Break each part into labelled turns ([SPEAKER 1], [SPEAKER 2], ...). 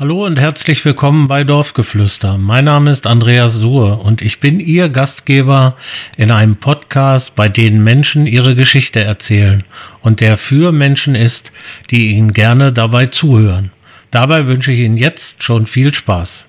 [SPEAKER 1] Hallo und herzlich willkommen bei Dorfgeflüster. Mein Name ist Andreas Suhr und ich bin Ihr Gastgeber in einem Podcast, bei dem Menschen ihre Geschichte erzählen und der für Menschen ist, die Ihnen gerne dabei zuhören. Dabei wünsche ich Ihnen jetzt schon viel Spaß.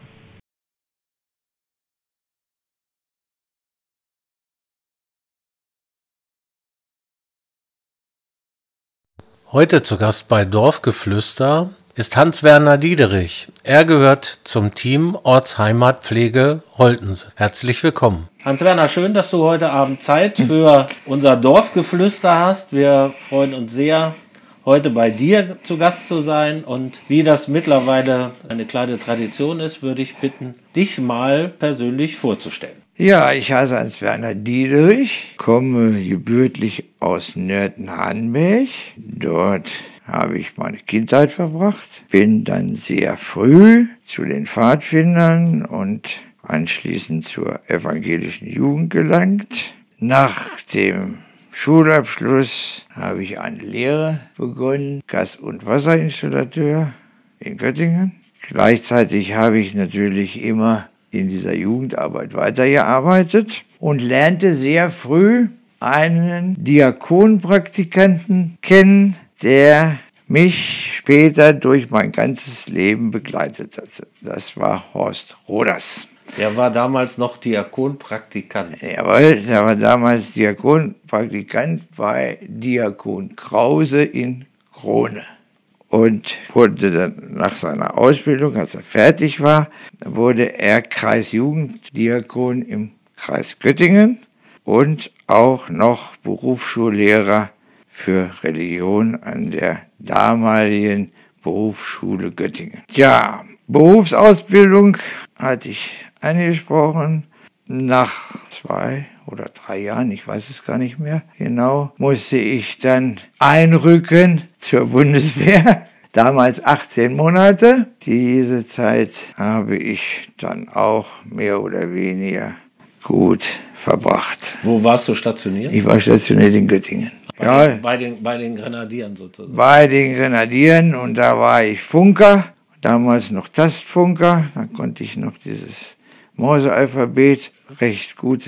[SPEAKER 1] Heute zu Gast bei Dorfgeflüster ist Hans-Werner Diederich. Er gehört zum Team Ortsheimatpflege Holtense. Herzlich willkommen. Hans-Werner, schön, dass du heute Abend Zeit für unser Dorfgeflüster hast. Wir freuen uns sehr, heute bei dir zu Gast zu sein. Und wie das mittlerweile eine kleine Tradition ist, würde ich bitten, dich mal persönlich vorzustellen.
[SPEAKER 2] Ja, ich heiße Hans-Werner Diederich, komme gebürtig aus Nörten-Hanberg. Dort habe ich meine Kindheit verbracht, bin dann sehr früh zu den Pfadfindern und anschließend zur evangelischen Jugend gelangt. Nach dem Schulabschluss habe ich eine Lehre begonnen, Gas- und Wasserinstallateur in Göttingen. Gleichzeitig habe ich natürlich immer in dieser Jugendarbeit weitergearbeitet und lernte sehr früh einen Diakonpraktikanten kennen, der mich später durch mein ganzes Leben begleitet hatte. Das war Horst Roders.
[SPEAKER 1] Der war damals noch Diakonpraktikant.
[SPEAKER 2] Jawohl, der war damals Diakonpraktikant bei Diakon Krause in Krone. Und wurde dann nach seiner Ausbildung, als er fertig war, wurde er Kreisjugenddiakon im Kreis Göttingen und auch noch Berufsschullehrer für Religion an der damaligen Berufsschule Göttingen. Ja, Berufsausbildung hatte ich angesprochen. Nach zwei oder drei Jahren, ich weiß es gar nicht mehr genau, musste ich dann einrücken zur Bundeswehr. Damals 18 Monate. Diese Zeit habe ich dann auch mehr oder weniger gut verbracht.
[SPEAKER 1] Wo warst du stationiert?
[SPEAKER 2] Ich war stationiert in Göttingen.
[SPEAKER 1] Bei, ja, den, bei, den, bei den Grenadieren sozusagen.
[SPEAKER 2] Bei den Grenadieren und da war ich Funker, damals noch Tastfunker, da konnte ich noch dieses Morse-Alphabet recht gut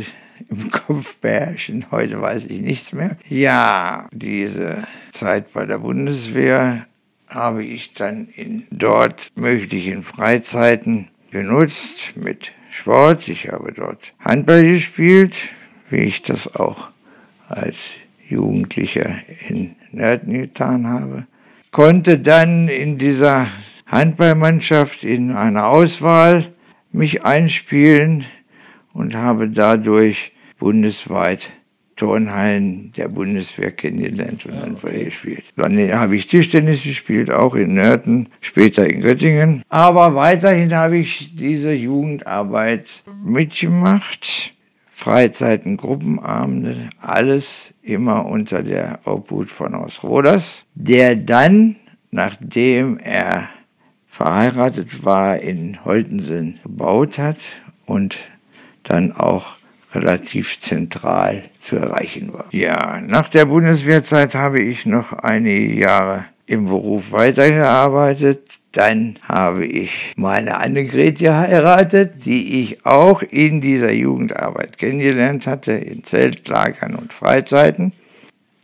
[SPEAKER 2] im Kopf beherrschen. Heute weiß ich nichts mehr. Ja, diese Zeit bei der Bundeswehr habe ich dann in dort möglichen Freizeiten genutzt mit Sport. Ich habe dort Handball gespielt, wie ich das auch als Jugendlicher in Nörten getan habe. Konnte dann in dieser Handballmannschaft in einer Auswahl mich einspielen und habe dadurch bundesweit Turnhallen der Bundeswehr kennengelernt und dann okay. gespielt. Dann habe ich Tischtennis gespielt, auch in Nörten, später in Göttingen. Aber weiterhin habe ich diese Jugendarbeit mitgemacht. Freizeiten, Gruppenabende, alles immer unter der Obhut von Horst Roders, der dann, nachdem er verheiratet war, in Holtensen gebaut hat und dann auch relativ zentral zu erreichen war. Ja, nach der Bundeswehrzeit habe ich noch einige Jahre im Beruf weitergearbeitet. Dann habe ich meine Annegret geheiratet, die ich auch in dieser Jugendarbeit kennengelernt hatte, in Zeltlagern und Freizeiten.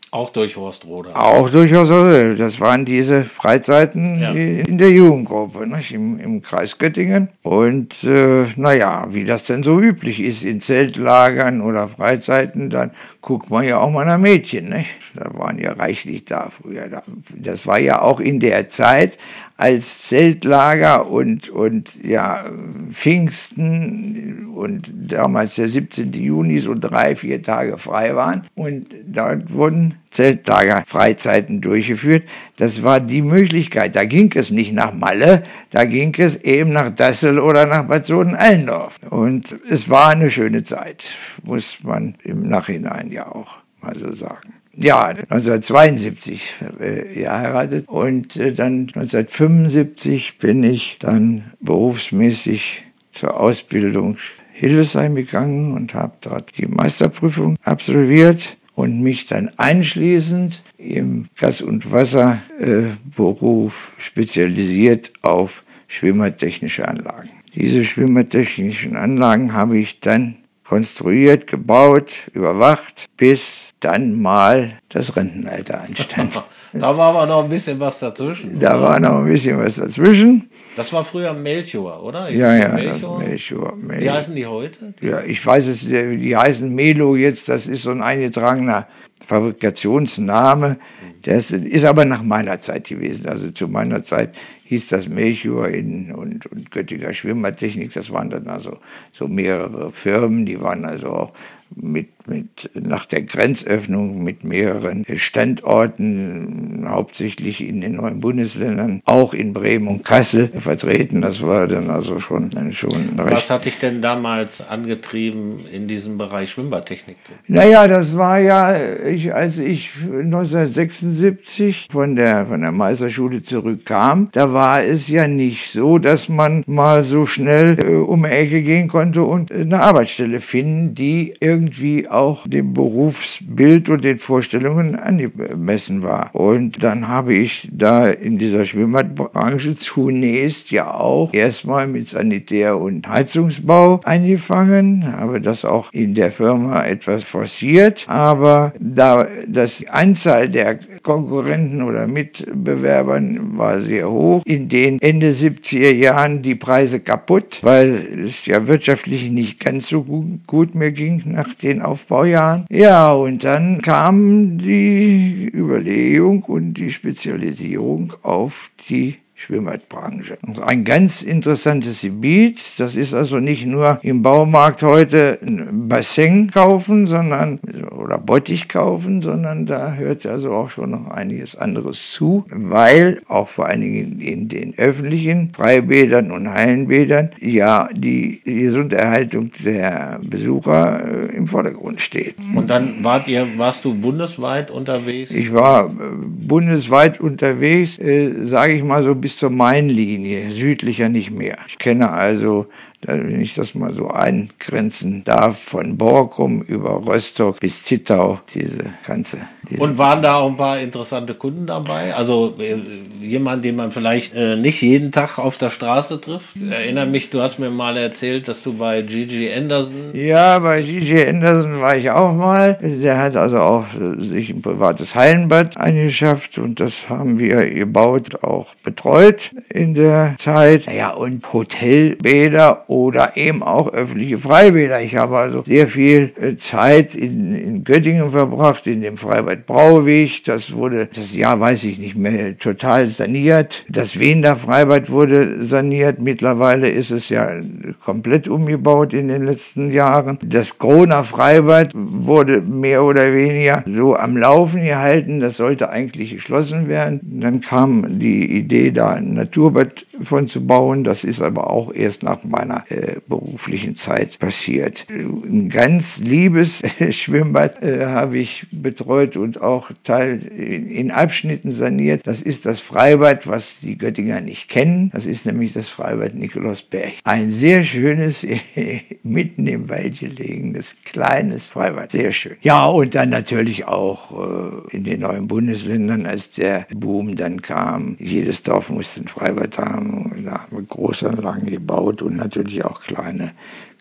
[SPEAKER 1] Auch durch Horst Roder.
[SPEAKER 2] Auch durch Horst Roder. Das waren diese Freizeiten ja. in der Jugendgruppe, nicht? Im, im Kreis Göttingen. Und äh, naja, wie das denn so üblich ist in Zeltlagern oder Freizeiten, dann guckt man ja auch mal nach Mädchen. Nicht? Da waren ja reichlich da früher. Das war ja auch in der Zeit, als Zeltlager und, und ja, Pfingsten und damals der 17. Juni so drei, vier Tage frei waren. Und dort wurden Zeltlager, Freizeiten durchgeführt. Das war die Möglichkeit. Da ging es nicht nach Malle, da ging es eben nach Dassel oder nach Bad Soden-Allendorf. Und es war eine schöne Zeit, muss man im Nachhinein ja auch mal so sagen ja, 1972 äh, geheiratet und äh, dann 1975 bin ich dann berufsmäßig zur Ausbildung Hildesheim gegangen und habe dort die Meisterprüfung absolviert und mich dann anschließend im Gas- und Wasserberuf spezialisiert auf schwimmertechnische Anlagen. Diese schwimmertechnischen Anlagen habe ich dann konstruiert, gebaut, überwacht, bis dann mal das Rentenalter anstand.
[SPEAKER 1] da war aber noch ein bisschen was dazwischen.
[SPEAKER 2] Da oder? war noch ein bisschen was dazwischen.
[SPEAKER 1] Das war früher Melchior, oder?
[SPEAKER 2] ja, ja, Melchior. Melchior,
[SPEAKER 1] Melchior. Wie heißen die heute?
[SPEAKER 2] Ja, ich weiß es, die heißen Melo jetzt, das ist so ein eingetragener Fabrikationsname. Das ist aber nach meiner Zeit gewesen. Also zu meiner Zeit hieß das Melchior in, und, und Göttinger Schwimmertechnik. Das waren dann also so mehrere Firmen, die waren also auch mit, mit, nach der Grenzöffnung mit mehreren Standorten, hauptsächlich in den neuen Bundesländern, auch in Bremen und Kassel vertreten. Das war dann also schon, schon
[SPEAKER 1] Was hat dich denn damals angetrieben, in diesem Bereich Schwimmbadtechnik zu?
[SPEAKER 2] Naja, das war ja, ich, als ich 1976 von der, von der Meisterschule zurückkam, da war es ja nicht so, dass man mal so schnell äh, um die Ecke gehen konnte und eine Arbeitsstelle finden, die irgendwie irgendwie auch dem Berufsbild und den Vorstellungen angemessen war. Und dann habe ich da in dieser Schwimmbadbranche zunächst ja auch erstmal mit Sanitär- und Heizungsbau angefangen, habe das auch in der Firma etwas forciert, aber da das Anzahl der Konkurrenten oder Mitbewerbern war sehr hoch. In den Ende 70er Jahren die Preise kaputt, weil es ja wirtschaftlich nicht ganz so gut mehr ging nach den Aufbaujahren. Ja, und dann kam die Überlegung und die Spezialisierung auf die Schwimmbadbranche. Ein ganz interessantes Gebiet. Das ist also nicht nur im Baumarkt heute ein Bassin kaufen, sondern oder Bottich kaufen, sondern da hört also auch schon noch einiges anderes zu, weil auch vor allen Dingen in den öffentlichen Freibädern und Hallenbädern ja die Gesunderhaltung der Besucher äh, im Vordergrund steht.
[SPEAKER 1] Und dann wart ihr, warst du bundesweit unterwegs?
[SPEAKER 2] Ich war äh, bundesweit unterwegs, äh, sage ich mal so bis zur Mainlinie, südlicher nicht mehr. Ich kenne also wenn ich das mal so eingrenzen darf, von Borkum über Rostock bis Zittau, diese ganze.
[SPEAKER 1] Und waren da auch ein paar interessante Kunden dabei? Also äh, jemand, den man vielleicht äh, nicht jeden Tag auf der Straße trifft? Erinnere mich, du hast mir mal erzählt, dass du bei Gigi Anderson.
[SPEAKER 2] Ja, bei Gigi Anderson war ich auch mal. Der hat also auch sich ein privates Hallenbad eingeschafft und das haben wir gebaut, auch betreut in der Zeit. Naja, und Hotelbäder oder eben auch öffentliche Freibäder. Ich habe also sehr viel äh, Zeit in, in Göttingen verbracht, in dem Freibad Brauweg. Das wurde, das Jahr weiß ich nicht mehr, total saniert. Das Wiener Freibad wurde saniert. Mittlerweile ist es ja komplett umgebaut in den letzten Jahren. Das Kroner Freibad wurde mehr oder weniger so am Laufen gehalten. Das sollte eigentlich geschlossen werden. Dann kam die Idee, da ein Naturbad von zu bauen. Das ist aber auch erst nach meiner äh, beruflichen Zeit passiert. Ein ganz liebes Schwimmbad äh, habe ich betreut und auch Teil in, Abschnitten saniert. Das ist das Freibad, was die Göttinger nicht kennen. Das ist nämlich das Freibad Nikolausberg. Ein sehr schönes, mitten im Wald gelegenes, kleines Freibad. Sehr schön. Ja, und dann natürlich auch äh, in den neuen Bundesländern, als der Boom dann kam. Jedes Dorf musste ein Freibad haben. Und da haben wir Großanlagen gebaut und natürlich auch kleine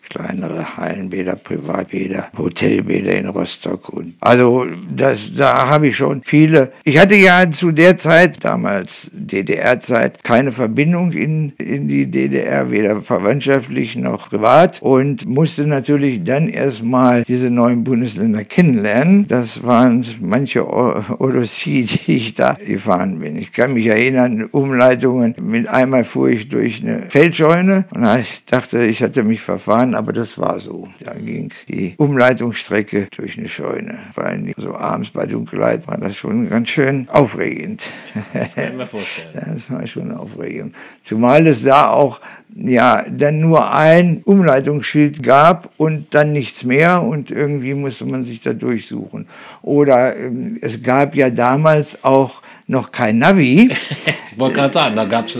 [SPEAKER 2] kleinere Hallenbäder, Privatbäder, Hotelbäder in Rostock. Und also das, da habe ich schon viele. Ich hatte ja zu der Zeit, damals DDR-Zeit, keine Verbindung in, in die DDR, weder verwandtschaftlich noch privat und musste natürlich dann erstmal diese neuen Bundesländer kennenlernen. Das waren manche Odyssee, die ich da gefahren bin. Ich kann mich erinnern, Umleitungen. Mit einmal fuhr ich durch eine Feldscheune und ich dachte, ich hatte mich verfahren, aber das war so. Da ging die Umleitungsstrecke durch eine Scheune. Vor allem so abends bei Dunkelheit war das schon ganz schön aufregend.
[SPEAKER 1] Das kann ich mir vorstellen.
[SPEAKER 2] Das war schon aufregend. Zumal es da auch ja, dann nur ein Umleitungsschild gab und dann nichts mehr und irgendwie musste man sich da durchsuchen. Oder ähm, es gab ja damals auch noch kein Navi.
[SPEAKER 1] ich wollte gerade sagen, da gab es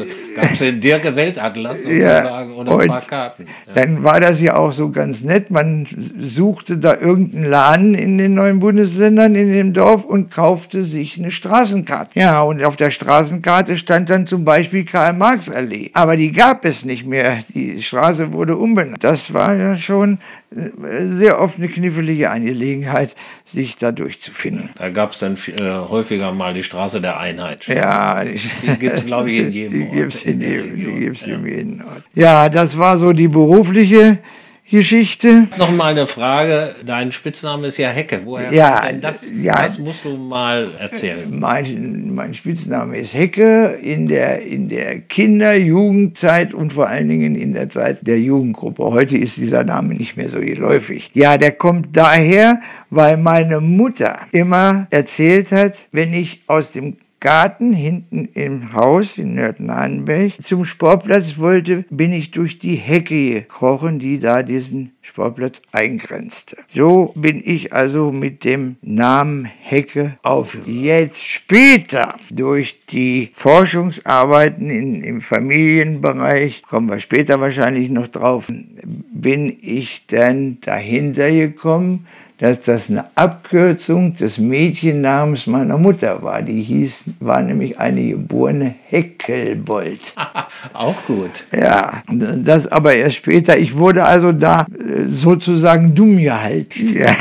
[SPEAKER 1] den Dirke Weltatlas sozusagen
[SPEAKER 2] ja, und ein paar Karten. Ja. Dann war das ja auch so ganz nett. Man suchte da irgendeinen Laden in den neuen Bundesländern in dem Dorf und kaufte sich eine Straßenkarte. Ja, und auf der Straßenkarte stand dann zum Beispiel Karl-Marx-Allee. Aber die gab es nicht mehr. Die Straße wurde umbenannt. Das war ja schon äh, sehr oft eine knifflige Angelegenheit, sich da durchzufinden.
[SPEAKER 1] Da gab es dann äh, häufiger mal die Straße der Einheit.
[SPEAKER 2] Ja,
[SPEAKER 1] die, gibt es, glaube ich, in jedem
[SPEAKER 2] die Ort. In, in, die gibt es in jedem Ort. Ja, das war so die berufliche Geschichte.
[SPEAKER 1] Nochmal eine Frage. Dein Spitzname ist ja Hecke. Woher
[SPEAKER 2] ja, denn das?
[SPEAKER 1] Ja, das musst du mal erzählen.
[SPEAKER 2] Mein, mein Spitzname ist Hecke in der, in der Kinder-, Jugendzeit und vor allen Dingen in der Zeit der Jugendgruppe. Heute ist dieser Name nicht mehr so geläufig. Ja, der kommt daher, weil meine Mutter immer erzählt hat, wenn ich aus dem Garten hinten im Haus in Nördnanberg zum Sportplatz wollte, bin ich durch die Hecke gekrochen, die da diesen Sportplatz eingrenzte. So bin ich also mit dem Namen Hecke auf. Jetzt später durch die Forschungsarbeiten in, im Familienbereich, kommen wir später wahrscheinlich noch drauf, bin ich dann dahinter gekommen, dass das eine Abkürzung des Mädchennamens meiner Mutter war. Die hieß, war nämlich eine geborene Heckelbold.
[SPEAKER 1] Auch gut.
[SPEAKER 2] Ja, das aber erst später. Ich wurde also da äh, sozusagen dumm gehalten. Ja.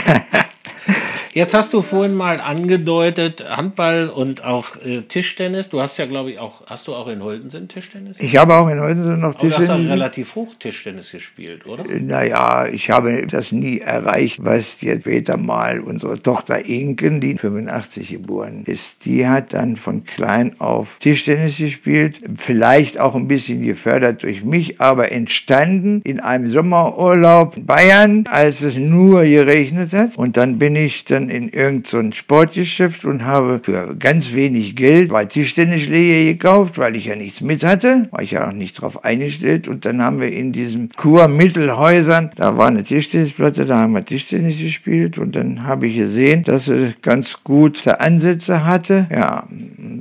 [SPEAKER 1] Jetzt hast du vorhin mal angedeutet, Handball und auch äh, Tischtennis. Du hast ja, glaube ich, auch, hast du auch in Holtensen Tischtennis?
[SPEAKER 2] Ich habe auch in Holtensen noch
[SPEAKER 1] Tischtennis. Aber du hast auch relativ hoch Tischtennis gespielt, oder?
[SPEAKER 2] Äh, naja, ich habe das nie erreicht, was jetzt später mal unsere Tochter Inken, die 85 geboren ist, die hat dann von klein auf Tischtennis gespielt. Vielleicht auch ein bisschen gefördert durch mich, aber entstanden in einem Sommerurlaub in Bayern, als es nur geregnet hat. Und dann bin ich dann in irgendein so Sportgeschäft und habe für ganz wenig Geld zwei Tischtennisschläge gekauft, weil ich ja nichts mit hatte, war ich ja auch nicht drauf eingestellt. Und dann haben wir in diesen Kurmittelhäusern, da war eine Tischtennisplatte, da haben wir Tischtennis gespielt und dann habe ich gesehen, dass sie ganz gute Ansätze hatte. Ja,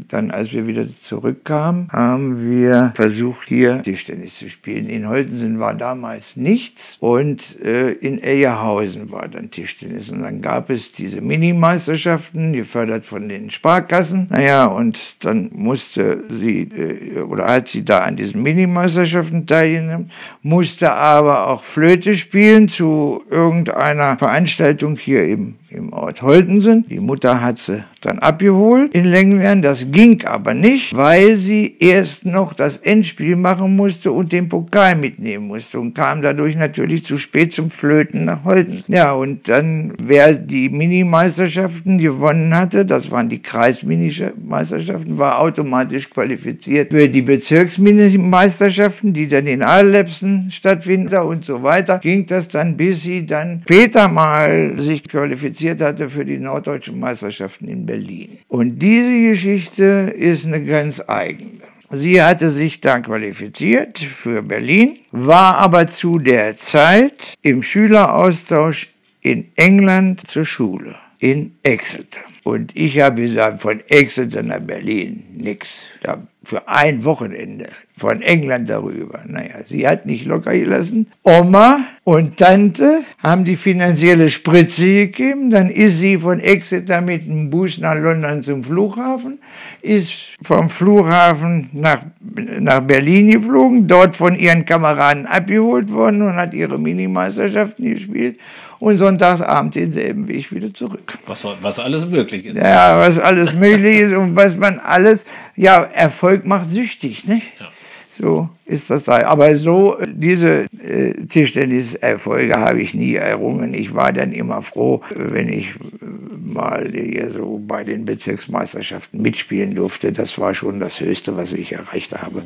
[SPEAKER 2] dann als wir wieder zurückkamen, haben wir versucht, hier Tischtennis zu spielen. In Holtensen war damals nichts und äh, in Eyerhausen war dann Tischtennis. Und dann gab es diese diese Minimeisterschaften, gefördert von den Sparkassen. Naja, und dann musste sie, äh, oder hat sie da an diesen Minimeisterschaften teilgenommen, musste aber auch Flöte spielen zu irgendeiner Veranstaltung hier im im Ort Holtensen. Die Mutter hat sie dann abgeholt in Längenwern. Das ging aber nicht, weil sie erst noch das Endspiel machen musste und den Pokal mitnehmen musste und kam dadurch natürlich zu spät zum Flöten nach Holtensen. Ja, und dann, wer die Minimeisterschaften gewonnen hatte, das waren die Kreisminimeisterschaften, war automatisch qualifiziert für die Bezirksminimeisterschaften, die dann in Allerlepsen stattfinden und so weiter. Ging das dann, bis sie dann später mal sich qualifiziert hatte für die norddeutschen Meisterschaften in Berlin. Und diese Geschichte ist eine ganz eigene. Sie hatte sich dann qualifiziert für Berlin, war aber zu der Zeit im Schüleraustausch in England zur Schule, in Exeter. Und ich habe gesagt, von Exeter nach Berlin, nix. Für ein Wochenende von England darüber. Naja, sie hat nicht locker gelassen. Oma und Tante haben die finanzielle Spritze gegeben. Dann ist sie von Exeter mit dem Bus nach London zum Flughafen, ist vom Flughafen nach, nach Berlin geflogen, dort von ihren Kameraden abgeholt worden und hat ihre Minimeisterschaften gespielt und Sonntagsabend denselben Weg wieder zurück.
[SPEAKER 1] Was, was alles möglich ist.
[SPEAKER 2] Ja, was alles möglich ist und was man alles, ja, Erfolg macht süchtig, nicht? Ja. So ist das da. Aber so, diese äh, Tischtenniserfolge habe ich nie errungen. Ich war dann immer froh, wenn ich mal hier so bei den Bezirksmeisterschaften mitspielen durfte. Das war schon das Höchste, was ich erreicht habe.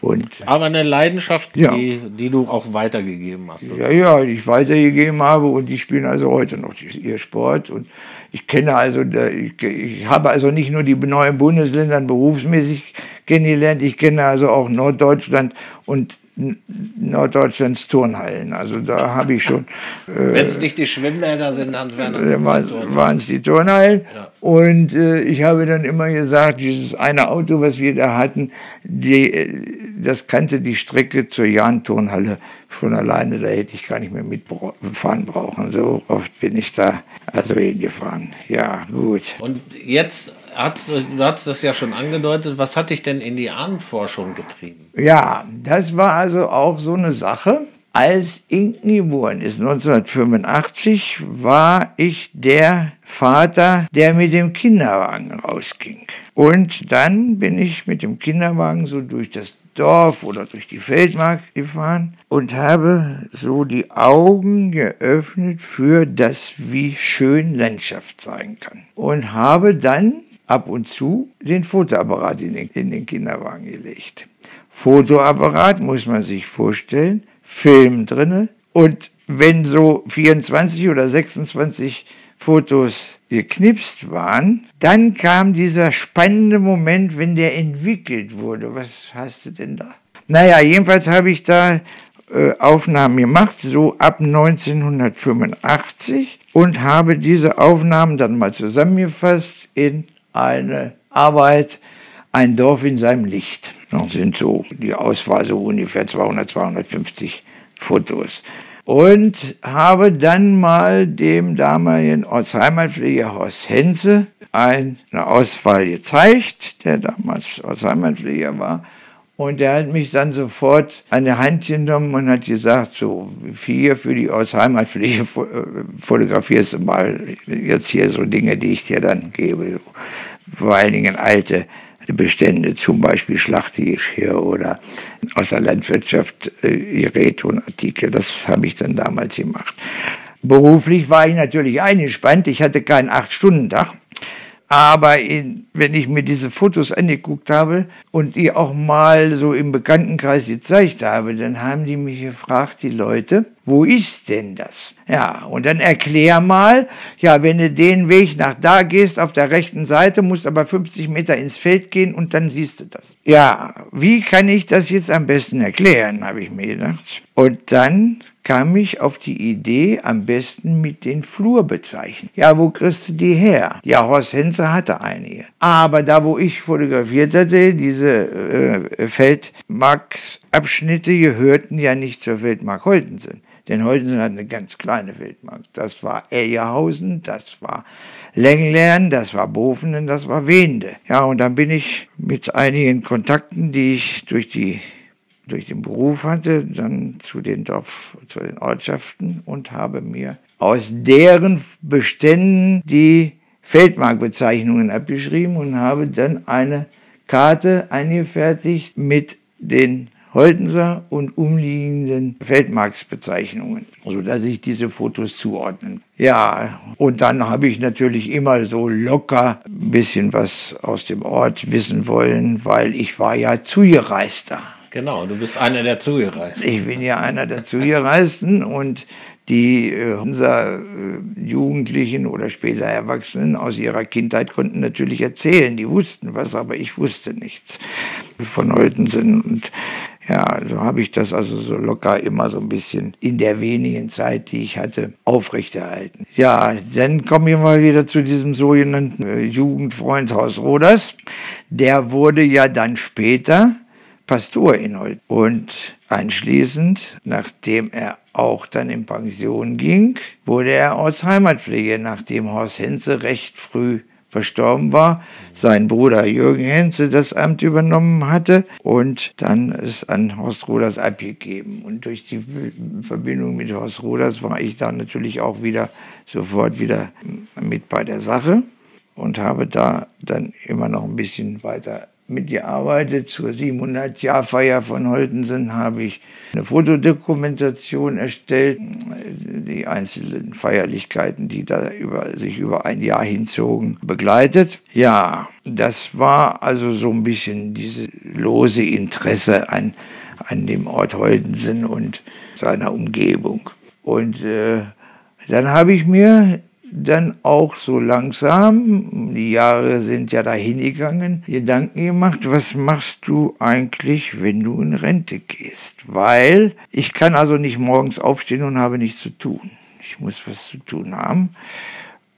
[SPEAKER 1] Und, Aber eine Leidenschaft, ja. die, die du auch weitergegeben hast.
[SPEAKER 2] Ja, ja, die ich weitergegeben habe und die spielen also heute noch ihr Sport. Und ich kenne also, ich, ich habe also nicht nur die neuen Bundesländer berufsmäßig kennengelernt, ich kenne also auch Norddeutschland und Norddeutschlands Turnhallen. Also da habe ich schon.
[SPEAKER 1] Äh, Wenn es nicht die Schwimmbäder sind, dann
[SPEAKER 2] waren es die Turnhallen. Ja. Und äh, ich habe dann immer gesagt, dieses eine Auto, was wir da hatten, die, äh, das kannte die Strecke zur Jahn-Turnhalle schon alleine. Da hätte ich gar nicht mehr mitfahren brauchen. So oft bin ich da also hingefahren. Ja, gut.
[SPEAKER 1] Und jetzt hast, du hast das ja schon angedeutet. Was hat dich denn in die Ahnenforschung getrieben?
[SPEAKER 2] Ja, das war also auch so eine Sache. Als Inken geboren ist, 1985, war ich der Vater, der mit dem Kinderwagen rausging. Und dann bin ich mit dem Kinderwagen so durch das Dorf oder durch die Feldmark gefahren und habe so die Augen geöffnet für das, wie schön Landschaft sein kann. Und habe dann ab und zu den Fotoapparat in den, in den Kinderwagen gelegt. Fotoapparat muss man sich vorstellen, Film drinne und wenn so 24 oder 26 Fotos geknipst waren, dann kam dieser spannende Moment, wenn der entwickelt wurde. Was hast du denn da? Naja, jedenfalls habe ich da äh, Aufnahmen gemacht, so ab 1985 und habe diese Aufnahmen dann mal zusammengefasst in eine Arbeit, ein Dorf in seinem Licht. Das sind so, die Auswahl so ungefähr 200, 250 Fotos. Und habe dann mal dem damaligen Ortsheimatpfleger Horst Henze eine Auswahl gezeigt, der damals Ortsheimatpfleger war. Und er hat mich dann sofort an der Hand genommen und hat gesagt, so, hier für die Ausheimatpflege äh, fotografierst du mal jetzt hier so Dinge, die ich dir dann gebe. Vor allen Dingen alte Bestände, zum Beispiel Schlachtgeschirr oder aus der Landwirtschaft äh, Geräte und Artikel. Das habe ich dann damals gemacht. Beruflich war ich natürlich eingespannt. Ich hatte keinen Acht-Stunden-Tag. Aber in, wenn ich mir diese Fotos angeguckt habe und die auch mal so im Bekanntenkreis gezeigt habe, dann haben die mich gefragt, die Leute, wo ist denn das? Ja, und dann erklär mal, ja, wenn du den Weg nach da gehst, auf der rechten Seite, musst aber 50 Meter ins Feld gehen und dann siehst du das. Ja, wie kann ich das jetzt am besten erklären, habe ich mir gedacht. Und dann kam ich auf die Idee, am besten mit den Flurbezeichen. Ja, wo kriegst du die her? Ja, Horst Henze hatte einige. Aber da, wo ich fotografiert hatte, diese äh, Feldmarksabschnitte gehörten ja nicht zur Feldmark Holtensen. Denn Holtensen hat eine ganz kleine Feldmark. Das war Ejerhausen, das war Lenglern, das war Bofenen, das war Wende. Ja, und dann bin ich mit einigen Kontakten, die ich durch die durch den Beruf hatte, dann zu den Dorf, zu den Ortschaften und habe mir aus deren Beständen die Feldmarkbezeichnungen abgeschrieben und habe dann eine Karte eingefertigt mit den Holtenser und umliegenden Feldmarksbezeichnungen, sodass ich diese Fotos zuordnen. Ja, und dann habe ich natürlich immer so locker ein bisschen was aus dem Ort wissen wollen, weil ich war ja Zugereister.
[SPEAKER 1] Genau, du bist einer der Zugereisten.
[SPEAKER 2] Ich bin ja einer der Zugereisten und die äh, unser äh, Jugendlichen oder später Erwachsenen aus ihrer Kindheit konnten natürlich erzählen. Die wussten was, aber ich wusste nichts von Holtensen. Und ja, so habe ich das also so locker immer so ein bisschen in der wenigen Zeit, die ich hatte, aufrechterhalten. Ja, dann kommen wir mal wieder zu diesem sogenannten äh, Jugendfreundhaus Roders. Der wurde ja dann später Pastor in Holt. Und anschließend, nachdem er auch dann in Pension ging, wurde er aus Heimatpflege, nachdem Horst Henze recht früh verstorben war, sein Bruder Jürgen Henze das Amt übernommen hatte und dann es an Horst Ruders abgegeben. Und durch die Verbindung mit Horst Ruders war ich dann natürlich auch wieder sofort wieder mit bei der Sache und habe da dann immer noch ein bisschen weiter mitgearbeitet. Zur 700-Jahr-Feier von Holtensen habe ich eine Fotodokumentation erstellt, die einzelnen Feierlichkeiten, die da über, sich über ein Jahr hinzogen, begleitet. Ja, das war also so ein bisschen dieses lose Interesse an, an dem Ort Holtensen und seiner Umgebung. Und äh, dann habe ich mir dann auch so langsam, die Jahre sind ja dahin gegangen, Gedanken gemacht, was machst du eigentlich, wenn du in Rente gehst? Weil ich kann also nicht morgens aufstehen und habe nichts zu tun. Ich muss was zu tun haben.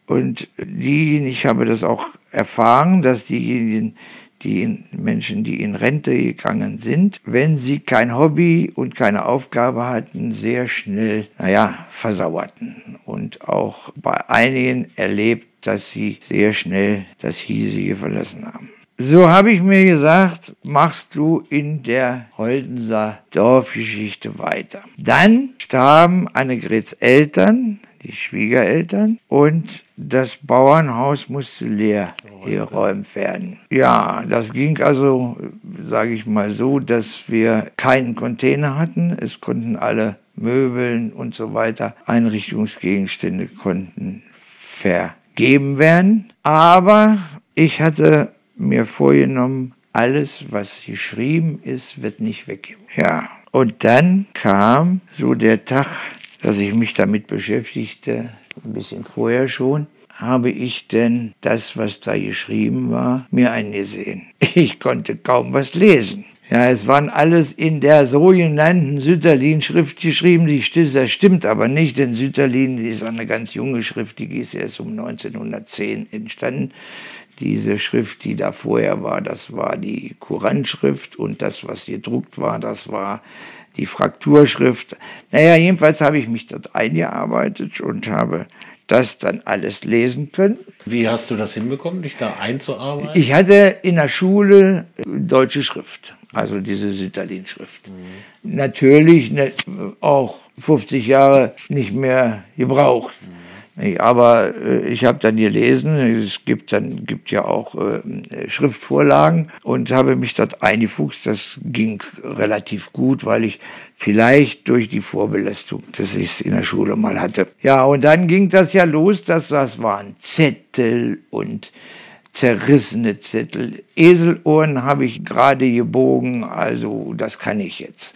[SPEAKER 2] Und diejenigen, ich habe das auch erfahren, dass diejenigen, die Menschen, die in Rente gegangen sind, wenn sie kein Hobby und keine Aufgabe hatten, sehr schnell, naja, versauerten. Und auch bei einigen erlebt, dass sie sehr schnell das Hiesige verlassen haben. So habe ich mir gesagt, machst du in der Holdenser Dorfgeschichte weiter. Dann starben Annegrets Eltern, die Schwiegereltern, und das Bauernhaus musste leer geräumt werden. Ja, das ging also, sage ich mal so, dass wir keinen Container hatten. Es konnten alle Möbeln und so weiter, Einrichtungsgegenstände konnten vergeben werden. Aber ich hatte mir vorgenommen, alles, was geschrieben ist, wird nicht weggeben. Ja, und dann kam so der Tag, dass ich mich damit beschäftigte, ein bisschen vorher schon, habe ich denn das, was da geschrieben war, mir eingesehen. Ich konnte kaum was lesen. Ja, es waren alles in der sogenannten Sütterlin-Schrift geschrieben. Das stimmt aber nicht, denn Sütterlin ist eine ganz junge Schrift, die ist erst um 1910 entstanden. Diese Schrift, die da vorher war, das war die Kurantschrift und das, was gedruckt war, das war die Frakturschrift. Naja, jedenfalls habe ich mich dort eingearbeitet und habe das dann alles lesen können.
[SPEAKER 1] Wie hast du das hinbekommen, dich da einzuarbeiten?
[SPEAKER 2] Ich hatte in der Schule deutsche Schrift, also diese Sütterlin-Schrift. Mhm. Natürlich ne, auch 50 Jahre nicht mehr gebraucht. Mhm. Aber äh, ich habe dann gelesen, es gibt dann gibt ja auch äh, Schriftvorlagen und habe mich dort eingefuchst. Das ging relativ gut, weil ich vielleicht durch die Vorbelastung, das ich in der Schule mal hatte. Ja, und dann ging das ja los, dass das waren Zettel und zerrissene Zettel. Eselohren habe ich gerade gebogen, also das kann ich jetzt.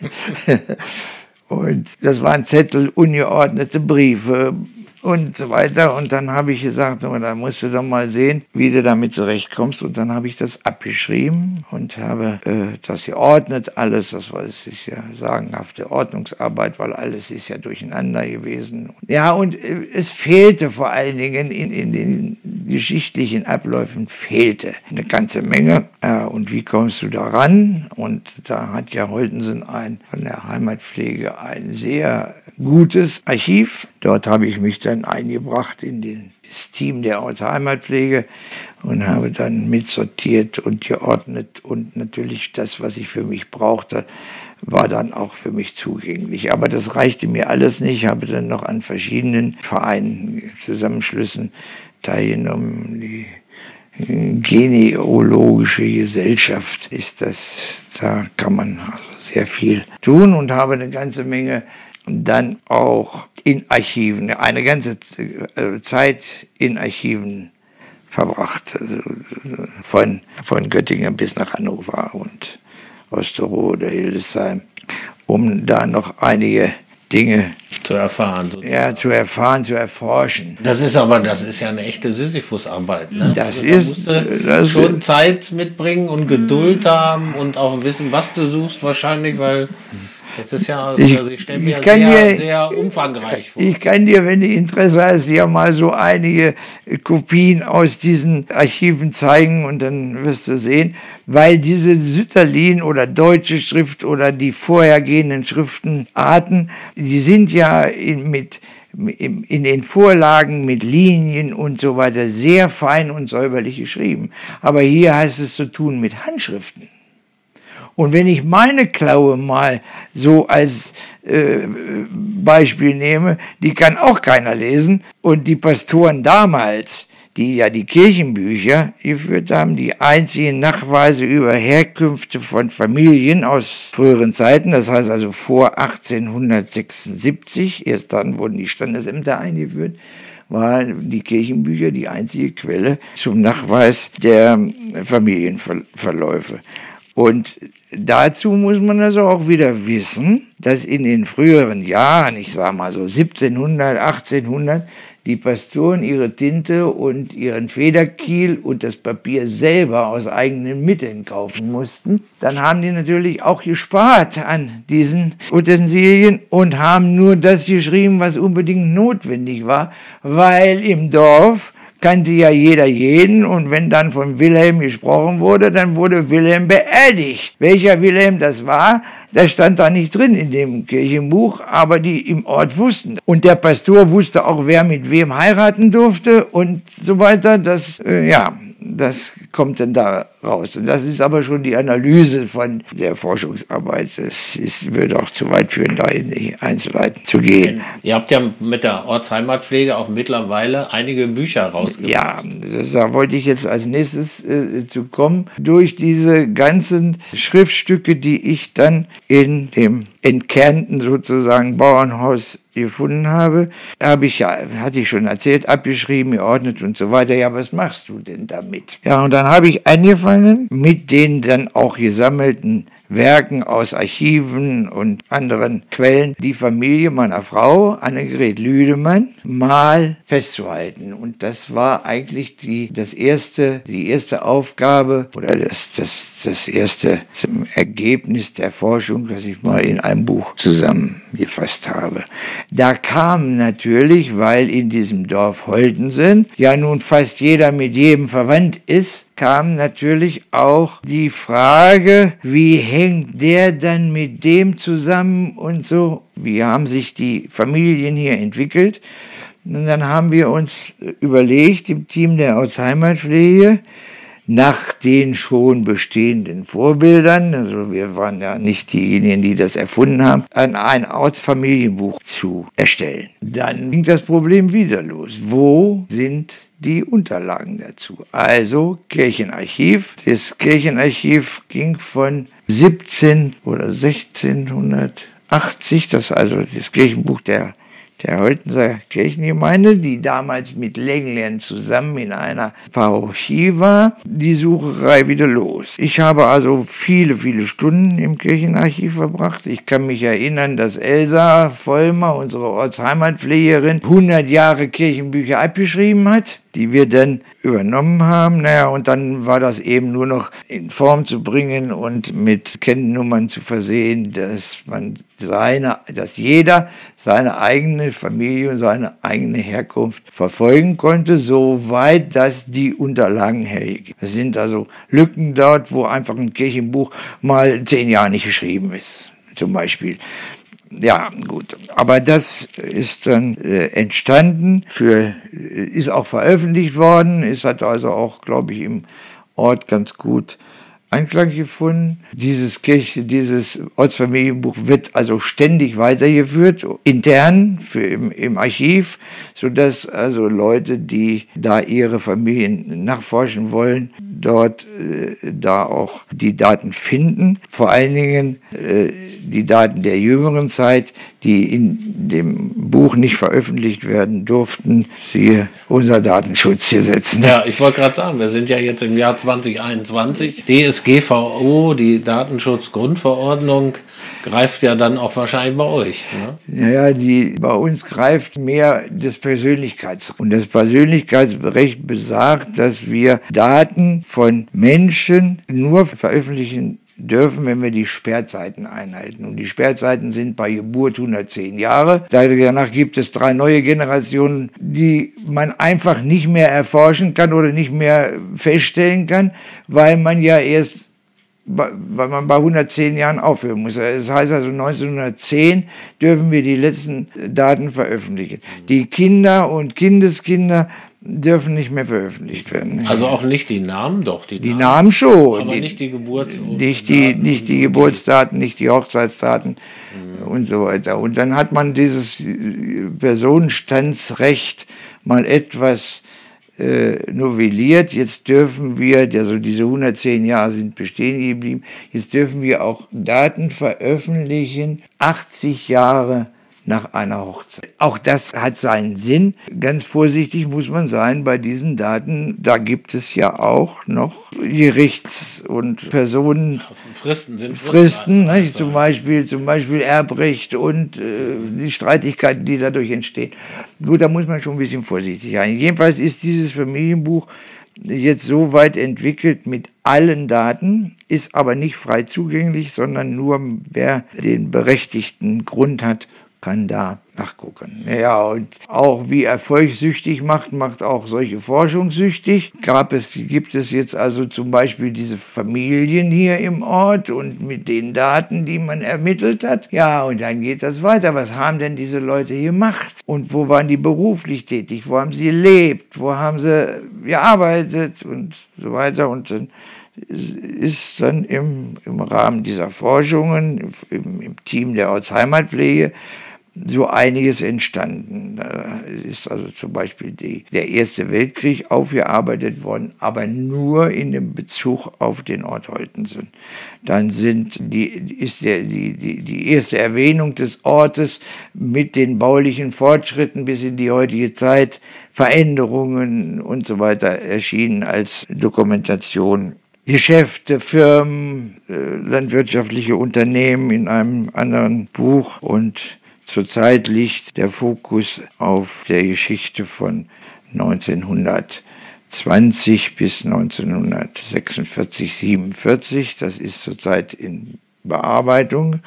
[SPEAKER 2] Und das waren Zettel, ungeordnete Briefe, und so weiter. Und dann habe ich gesagt, da musst du doch mal sehen, wie du damit zurechtkommst. Und dann habe ich das abgeschrieben und habe äh, das geordnet, alles. Das war, es ist ja sagenhafte Ordnungsarbeit, weil alles ist ja durcheinander gewesen. Ja, und äh, es fehlte vor allen Dingen in, in den geschichtlichen Abläufen fehlte eine ganze Menge. Äh, und wie kommst du daran? Und da hat ja Holtensen ein, von der Heimatpflege ein sehr gutes Archiv. Dort habe ich mich dann eingebracht in das Team der Ortsheimatpflege und habe dann mitsortiert und geordnet und natürlich das, was ich für mich brauchte, war dann auch für mich zugänglich. Aber das reichte mir alles nicht. Ich habe dann noch an verschiedenen Vereinen, Zusammenschlüssen teilgenommen. Die Genealogische Gesellschaft ist das, da kann man also sehr viel tun und habe eine ganze Menge dann auch in Archiven, eine ganze äh, Zeit in Archiven verbracht. Also von, von Göttingen bis nach Hannover und Osterode, Hildesheim, um da noch einige Dinge
[SPEAKER 1] zu erfahren.
[SPEAKER 2] Sozusagen. Ja, zu erfahren, zu erforschen.
[SPEAKER 1] Das ist aber, das ist ja eine echte Sisyphus-Arbeit. Ne?
[SPEAKER 2] Das also, ist da
[SPEAKER 1] das schon ist, Zeit mitbringen und Geduld haben und auch wissen, was du suchst wahrscheinlich, weil das ist ja, also ich, ich stelle mir ich sehr, dir, sehr umfangreich vor.
[SPEAKER 2] Ich kann dir, wenn du Interesse hast, ja mal so einige Kopien aus diesen Archiven zeigen und dann wirst du sehen, weil diese Sütterlin oder deutsche Schrift oder die vorhergehenden Schriftenarten, die sind ja in, mit in den Vorlagen mit Linien und so weiter sehr fein und säuberlich geschrieben. Aber hier heißt es zu tun mit Handschriften. Und wenn ich meine Klaue mal so als äh, Beispiel nehme, die kann auch keiner lesen. Und die Pastoren damals, die ja die Kirchenbücher geführt haben, die einzigen Nachweise über Herkünfte von Familien aus früheren Zeiten, das heißt also vor 1876, erst dann wurden die Standesämter eingeführt, waren die Kirchenbücher die einzige Quelle zum Nachweis der Familienverläufe. Und Dazu muss man also auch wieder wissen, dass in den früheren Jahren, ich sage mal so 1700, 1800, die Pastoren ihre Tinte und ihren Federkiel und das Papier selber aus eigenen Mitteln kaufen mussten, dann haben die natürlich auch gespart an diesen Utensilien und haben nur das geschrieben, was unbedingt notwendig war, weil im Dorf kannte ja jeder jeden und wenn dann von Wilhelm gesprochen wurde, dann wurde Wilhelm beerdigt. Welcher Wilhelm das war, das stand da nicht drin in dem Kirchenbuch, aber die im Ort wussten. Und der Pastor wusste auch, wer mit wem heiraten durfte und so weiter. Das, äh, ja, das kommt dann da raus. Und das ist aber schon die Analyse von der Forschungsarbeit. Das ist, würde auch zu weit führen, da in die Einzelheiten zu gehen.
[SPEAKER 1] Ihr habt ja mit der Ortsheimatpflege auch mittlerweile einige Bücher rausgebracht.
[SPEAKER 2] Ja, das, da wollte ich jetzt als nächstes äh, zu kommen. Durch diese ganzen Schriftstücke, die ich dann in dem entkernten sozusagen Bauernhaus gefunden habe, habe ich ja, hatte ich schon erzählt, abgeschrieben, geordnet und so weiter. Ja, was machst du denn damit? Ja, und dann habe ich angefangen mit den dann auch gesammelten Werken aus Archiven und anderen Quellen die Familie meiner Frau, Annegret Lüdemann, mal festzuhalten. Und das war eigentlich die, das erste, die erste Aufgabe oder das, das, das erste Ergebnis der Forschung, das ich mal in einem Buch zusammengefasst habe. Da kam natürlich, weil in diesem Dorf Holtensen ja nun fast jeder mit jedem verwandt ist, kam natürlich auch die Frage, wie hängt der dann mit dem zusammen und so. Wie haben sich die Familien hier entwickelt? Und dann haben wir uns überlegt im Team der Alzheimerpflege, nach den schon bestehenden Vorbildern, also wir waren ja nicht diejenigen, die das erfunden haben, an ein Ortsfamilienbuch zu erstellen. Dann ging das Problem wieder los. Wo sind die Unterlagen dazu. Also Kirchenarchiv. Das Kirchenarchiv ging von 17 oder 1680, das also das Kirchenbuch der der Holtenser Kirchengemeinde, die damals mit Lenglern zusammen in einer Parochie war, die Sucherei wieder los. Ich habe also viele, viele Stunden im Kirchenarchiv verbracht. Ich kann mich erinnern, dass Elsa Vollmer, unsere Ortsheimatpflegerin, 100 Jahre Kirchenbücher abgeschrieben hat die wir dann übernommen haben. Naja, und dann war das eben nur noch in Form zu bringen und mit Kennnummern zu versehen, dass man seine, dass jeder seine eigene Familie und seine eigene Herkunft verfolgen konnte, soweit das die Unterlagen hergeben. Es sind also Lücken dort, wo einfach ein Kirchenbuch mal zehn Jahre nicht geschrieben ist. Zum Beispiel ja, gut. Aber das ist dann äh, entstanden, für, äh, ist auch veröffentlicht worden, es hat also auch, glaube ich, im Ort ganz gut Anklang gefunden. Dieses Kirche, dieses Ortsfamilienbuch wird also ständig weitergeführt, intern für im, im Archiv, sodass also Leute, die da ihre Familien nachforschen wollen, dort äh, da auch die Daten finden. Vor allen Dingen äh, die Daten der jüngeren Zeit, die in dem Buch nicht veröffentlicht werden durften, siehe unser Datenschutzgesetz.
[SPEAKER 1] Ja, ich wollte gerade sagen, wir sind ja jetzt im Jahr 2021. DSGVO, die Datenschutzgrundverordnung, greift ja dann auch wahrscheinlich bei euch.
[SPEAKER 2] Ne? Naja, die, bei uns greift mehr das Persönlichkeitsrecht. Und das Persönlichkeitsrecht besagt, dass wir Daten von Menschen nur veröffentlichen dürfen, wenn wir die Sperrzeiten einhalten. Und die Sperrzeiten sind bei Geburt 110 Jahre. Danach gibt es drei neue Generationen, die man einfach nicht mehr erforschen kann oder nicht mehr feststellen kann, weil man ja erst weil man bei 110 Jahren aufhören muss. Das heißt also 1910 dürfen wir die letzten Daten veröffentlichen. Die Kinder und Kindeskinder dürfen nicht mehr veröffentlicht werden.
[SPEAKER 1] Also auch nicht die Namen, doch
[SPEAKER 2] die, die Namen. Namen schon.
[SPEAKER 1] Aber die, nicht die Geburts
[SPEAKER 2] nicht die, nicht die Geburtsdaten, nicht die Hochzeitsdaten mhm. und so weiter. Und dann hat man dieses Personenstandsrecht mal etwas äh, novelliert. Jetzt dürfen wir, also diese 110 Jahre sind bestehen geblieben, jetzt dürfen wir auch Daten veröffentlichen, 80 Jahre nach einer Hochzeit. Auch das hat seinen Sinn. Ganz vorsichtig muss man sein bei diesen Daten. Da gibt es ja auch noch Gerichts- und Personen.
[SPEAKER 1] Fristen sind
[SPEAKER 2] Fristen, Fristen ne? zum, Beispiel, zum Beispiel Erbrecht und äh, die Streitigkeiten, die dadurch entstehen. Gut, da muss man schon ein bisschen vorsichtig sein. Jedenfalls ist dieses Familienbuch jetzt so weit entwickelt mit allen Daten, ist aber nicht frei zugänglich, sondern nur wer den berechtigten Grund hat, kann da nachgucken. Ja, und auch wie erfolgssüchtig macht, macht auch solche Forschung süchtig. Gab es, gibt es jetzt also zum Beispiel diese Familien hier im Ort und mit den Daten, die man ermittelt hat. Ja, und dann geht das weiter. Was haben denn diese Leute gemacht? Und wo waren die beruflich tätig? Wo haben sie gelebt? Wo haben sie gearbeitet? Und so weiter. Und dann ist dann im, im Rahmen dieser Forschungen im, im Team der Ortsheimatpflege so einiges entstanden. Da ist also zum Beispiel die, der Erste Weltkrieg aufgearbeitet worden, aber nur in dem Bezug auf den Ort Holtensen. Dann sind die, ist der, die, die, die erste Erwähnung des Ortes mit den baulichen Fortschritten bis in die heutige Zeit, Veränderungen und so weiter erschienen als Dokumentation Geschäfte, Firmen, äh, landwirtschaftliche Unternehmen in einem anderen Buch und Zurzeit liegt der Fokus auf der Geschichte von 1920 bis 1946, 47. Das ist zurzeit in Bearbeitung.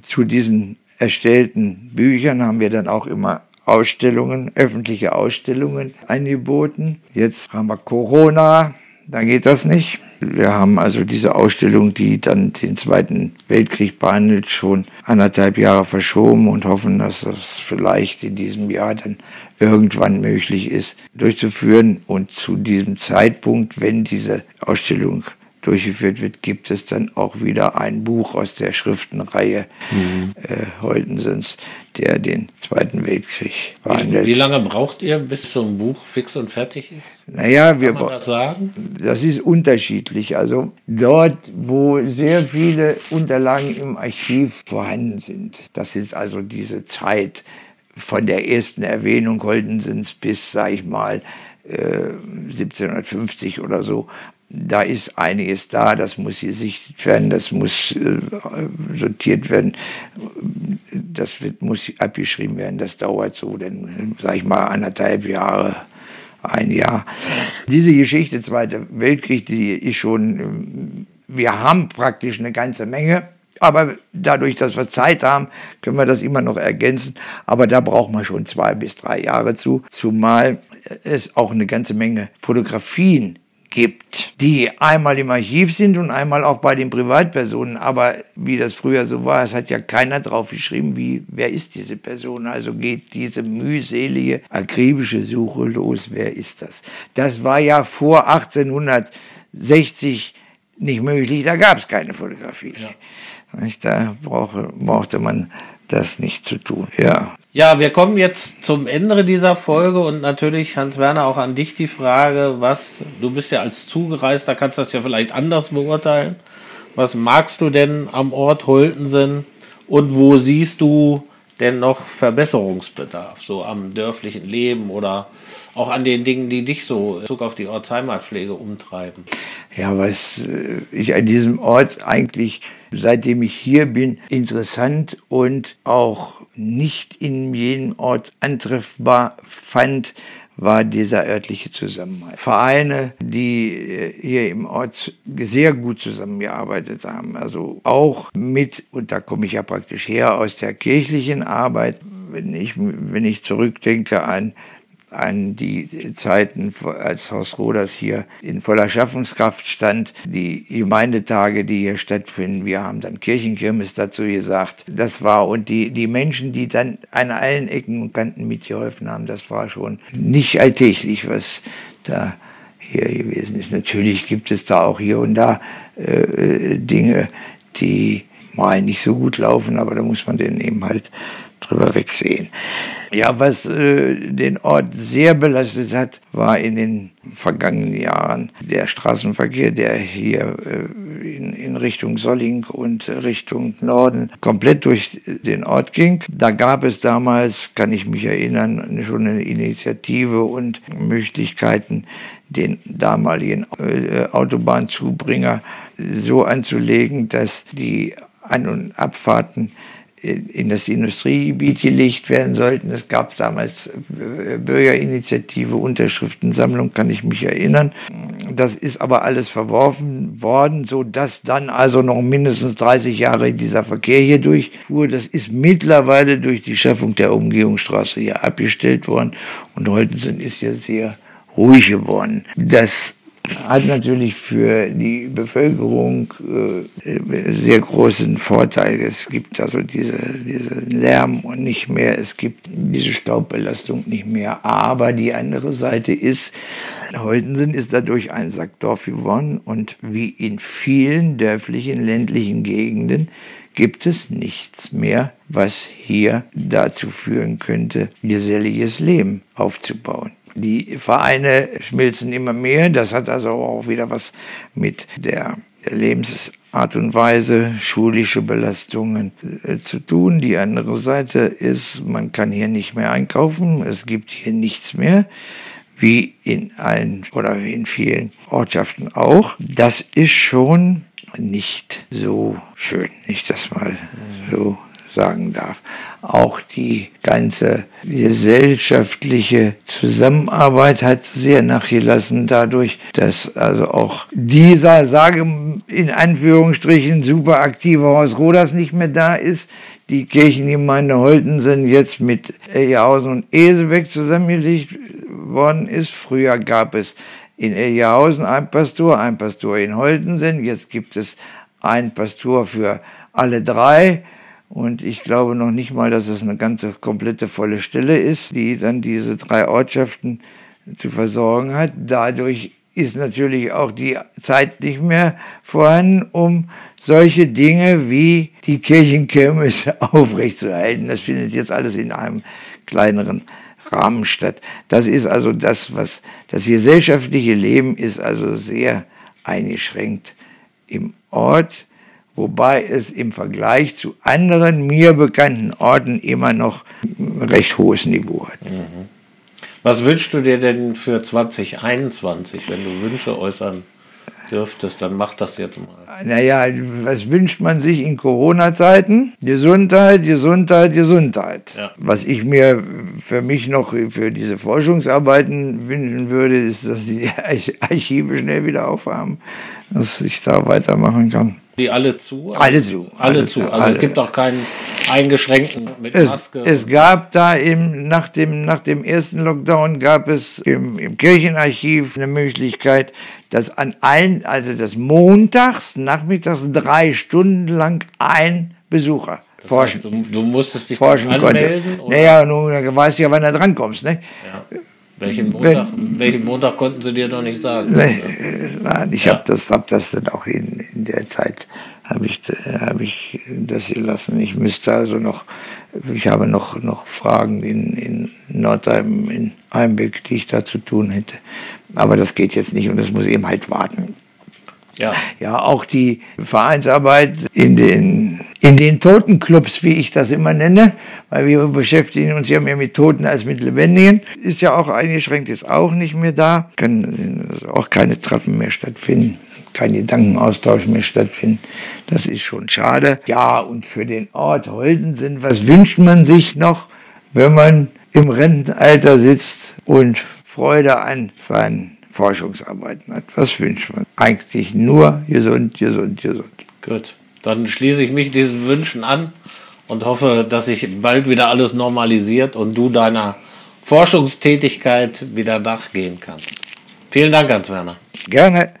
[SPEAKER 2] Zu diesen erstellten Büchern haben wir dann auch immer Ausstellungen, öffentliche Ausstellungen angeboten. Jetzt haben wir Corona, da geht das nicht. Wir haben also diese Ausstellung, die dann den Zweiten Weltkrieg behandelt, schon anderthalb Jahre verschoben und hoffen, dass das vielleicht in diesem Jahr dann irgendwann möglich ist, durchzuführen. Und zu diesem Zeitpunkt, wenn diese Ausstellung durchgeführt wird, gibt es dann auch wieder ein Buch aus der Schriftenreihe mhm. äh, Heutensens, der den Zweiten Weltkrieg
[SPEAKER 1] behandelt. Wie, wie, lange braucht ihr, bis so ein Buch fix und fertig ist?
[SPEAKER 2] Naja, wir Kann man das sagen? Das ist unterschiedlich. Also dort, wo sehr viele Unterlagen im Archiv vorhanden sind, das ist also diese Zeit von der ersten Erwähnung Holdensens bis, sag ich mal, 1750 äh, oder so da ist einiges da, das muss gesichtet werden, das muss äh, sortiert werden, das wird, muss abgeschrieben werden, das dauert so, dann sage ich mal anderthalb Jahre, ein Jahr. Diese Geschichte, Zweiter Weltkrieg, die ist schon, ähm, wir haben praktisch eine ganze Menge, aber dadurch, dass wir Zeit haben, können wir das immer noch ergänzen. Aber da braucht man schon zwei bis drei Jahre zu, zumal es auch eine ganze Menge Fotografien gibt, die einmal im Archiv sind und einmal auch bei den Privatpersonen. Aber wie das früher so war, es hat ja keiner drauf geschrieben, wie, wer ist diese Person. Also geht diese mühselige, akribische Suche los, wer ist das? Das war ja vor 1860 nicht möglich, da gab es keine Fotografie. Ja. Da brauche, brauchte man das nicht zu tun. Ja.
[SPEAKER 1] Ja, wir kommen jetzt zum Ende dieser Folge und natürlich, Hans-Werner, auch an dich die Frage, was, du bist ja als Zugereister, kannst das ja vielleicht anders beurteilen. Was magst du denn am Ort Holtensen und wo siehst du denn noch Verbesserungsbedarf, so am dörflichen Leben oder auch an den Dingen, die dich so in Bezug auf die Ortsheimatpflege umtreiben?
[SPEAKER 2] Ja, was äh, ich an diesem Ort eigentlich, seitdem ich hier bin, interessant und auch nicht in jedem Ort antreffbar fand, war dieser örtliche Zusammenhalt. Vereine, die äh, hier im Ort sehr gut zusammengearbeitet haben, also auch mit, und da komme ich ja praktisch her, aus der kirchlichen Arbeit, wenn ich, wenn ich zurückdenke an an die Zeiten, als Horst Roders hier in voller Schaffungskraft stand, die Gemeindetage, die hier stattfinden. Wir haben dann Kirchenkirmes dazu gesagt. Das war, und die, die Menschen, die dann an allen Ecken und Kanten mitgeholfen haben, das war schon nicht alltäglich, was da hier gewesen ist. Natürlich gibt es da auch hier und da äh, Dinge, die mal nicht so gut laufen, aber da muss man denen eben halt drüber wegsehen. Ja, was äh, den Ort sehr belastet hat, war in den vergangenen Jahren der Straßenverkehr, der hier äh, in, in Richtung Solling und Richtung Norden komplett durch den Ort ging. Da gab es damals, kann ich mich erinnern, schon eine Initiative und Möglichkeiten, den damaligen äh, Autobahnzubringer so anzulegen, dass die An- und Abfahrten in das Industriegebiet gelegt werden sollten. Es gab damals äh, Bürgerinitiative, Unterschriftensammlung, kann ich mich erinnern. Das ist aber alles verworfen worden, so dass dann also noch mindestens 30 Jahre dieser Verkehr hier durchfuhr. Das ist mittlerweile durch die Schaffung der Umgehungsstraße hier abgestellt worden und Holtensen ist ja sehr ruhig geworden. Das hat natürlich für die Bevölkerung äh, sehr großen Vorteil. Es gibt also diese, diese Lärm und nicht mehr, es gibt diese Staubbelastung nicht mehr. Aber die andere Seite ist, Holtensen ist dadurch ein Sackdorf geworden und wie in vielen dörflichen, ländlichen Gegenden gibt es nichts mehr, was hier dazu führen könnte, geselliges Leben aufzubauen. Die Vereine schmilzen immer mehr. Das hat also auch wieder was mit der Lebensart und Weise, schulische Belastungen äh, zu tun. Die andere Seite ist, man kann hier nicht mehr einkaufen. Es gibt hier nichts mehr wie in allen oder in vielen Ortschaften auch. Das ist schon nicht so schön, nicht das mal so sagen darf. Auch die ganze gesellschaftliche Zusammenarbeit hat sehr nachgelassen dadurch, dass also auch dieser, sage in Anführungsstrichen, super aktive Horst Roders nicht mehr da ist. Die Kirchengemeinde Holten jetzt mit Elihausen und Esebeck zusammengelegt worden ist. Früher gab es in Elihausen ein Pastor, ein Pastor in Holtensen. Jetzt gibt es ein Pastor für alle drei. Und ich glaube noch nicht mal, dass es eine ganze komplette volle Stelle ist, die dann diese drei Ortschaften zu versorgen hat. Dadurch ist natürlich auch die Zeit nicht mehr vorhanden, um solche Dinge wie die Kirchenkirmes aufrechtzuerhalten. Das findet jetzt alles in einem kleineren Rahmen statt. Das ist also das, was das gesellschaftliche Leben ist also sehr eingeschränkt im Ort wobei es im Vergleich zu anderen mir bekannten Orten immer noch ein recht hohes Niveau hat. Mhm.
[SPEAKER 1] Was wünschst du dir denn für 2021, wenn du Wünsche äußern dürftest, dann mach das jetzt mal.
[SPEAKER 2] Naja, was wünscht man sich in Corona-Zeiten? Gesundheit, Gesundheit, Gesundheit. Ja. Was ich mir für mich noch für diese Forschungsarbeiten wünschen würde, ist, dass die Archive schnell wieder aufhaben, dass ich da weitermachen kann.
[SPEAKER 1] Die alle zu?
[SPEAKER 2] Alle zu.
[SPEAKER 1] Alle, alle zu. Also alle. es gibt auch keinen eingeschränkten mit
[SPEAKER 2] es, Maske. Es gab da im, nach, dem, nach dem ersten Lockdown gab es im, im Kirchenarchiv eine Möglichkeit, dass an allen, also das montags, nachmittags drei Stunden lang ein Besucher
[SPEAKER 1] das forschen. Heißt, du, du, musstest dich
[SPEAKER 2] forschen anmelden? Konnte. Naja, nun weißt du ja, wann du drankommst. Ne? Ja.
[SPEAKER 1] Welchen Montag, Wenn, welchen Montag konnten sie dir noch nicht sagen? Nein,
[SPEAKER 2] ich ja. habe das, hab das dann auch in, in der Zeit habe ich, hab ich das gelassen. Ich müsste also noch, ich habe noch, noch Fragen in, in Nordheim, in Heimbeck, die ich da zu tun hätte. Aber das geht jetzt nicht und das muss eben halt warten. Ja. ja, auch die Vereinsarbeit in den, in den Totenclubs, wie ich das immer nenne, weil wir beschäftigen uns ja mehr mit Toten als mit Lebendigen, ist ja auch eingeschränkt, ist auch nicht mehr da. Können auch keine Treffen mehr stattfinden, kein Gedankenaustausch mehr stattfinden. Das ist schon schade. Ja, und für den Ort Holdensen, was wünscht man sich noch, wenn man im Rentenalter sitzt und Freude an seinen Forschungsarbeiten hat. Was wünscht man? Eigentlich nur gesund, gesund, gesund.
[SPEAKER 1] Gut, dann schließe ich mich diesen Wünschen an und hoffe, dass sich bald wieder alles normalisiert und du deiner Forschungstätigkeit wieder nachgehen kannst. Vielen Dank, Hans-Werner.
[SPEAKER 2] Gerne.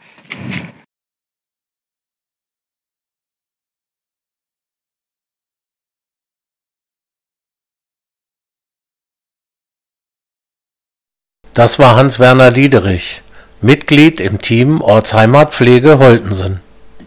[SPEAKER 1] Das war Hans-Werner Diederich, Mitglied im Team Ortsheimatpflege Holtensen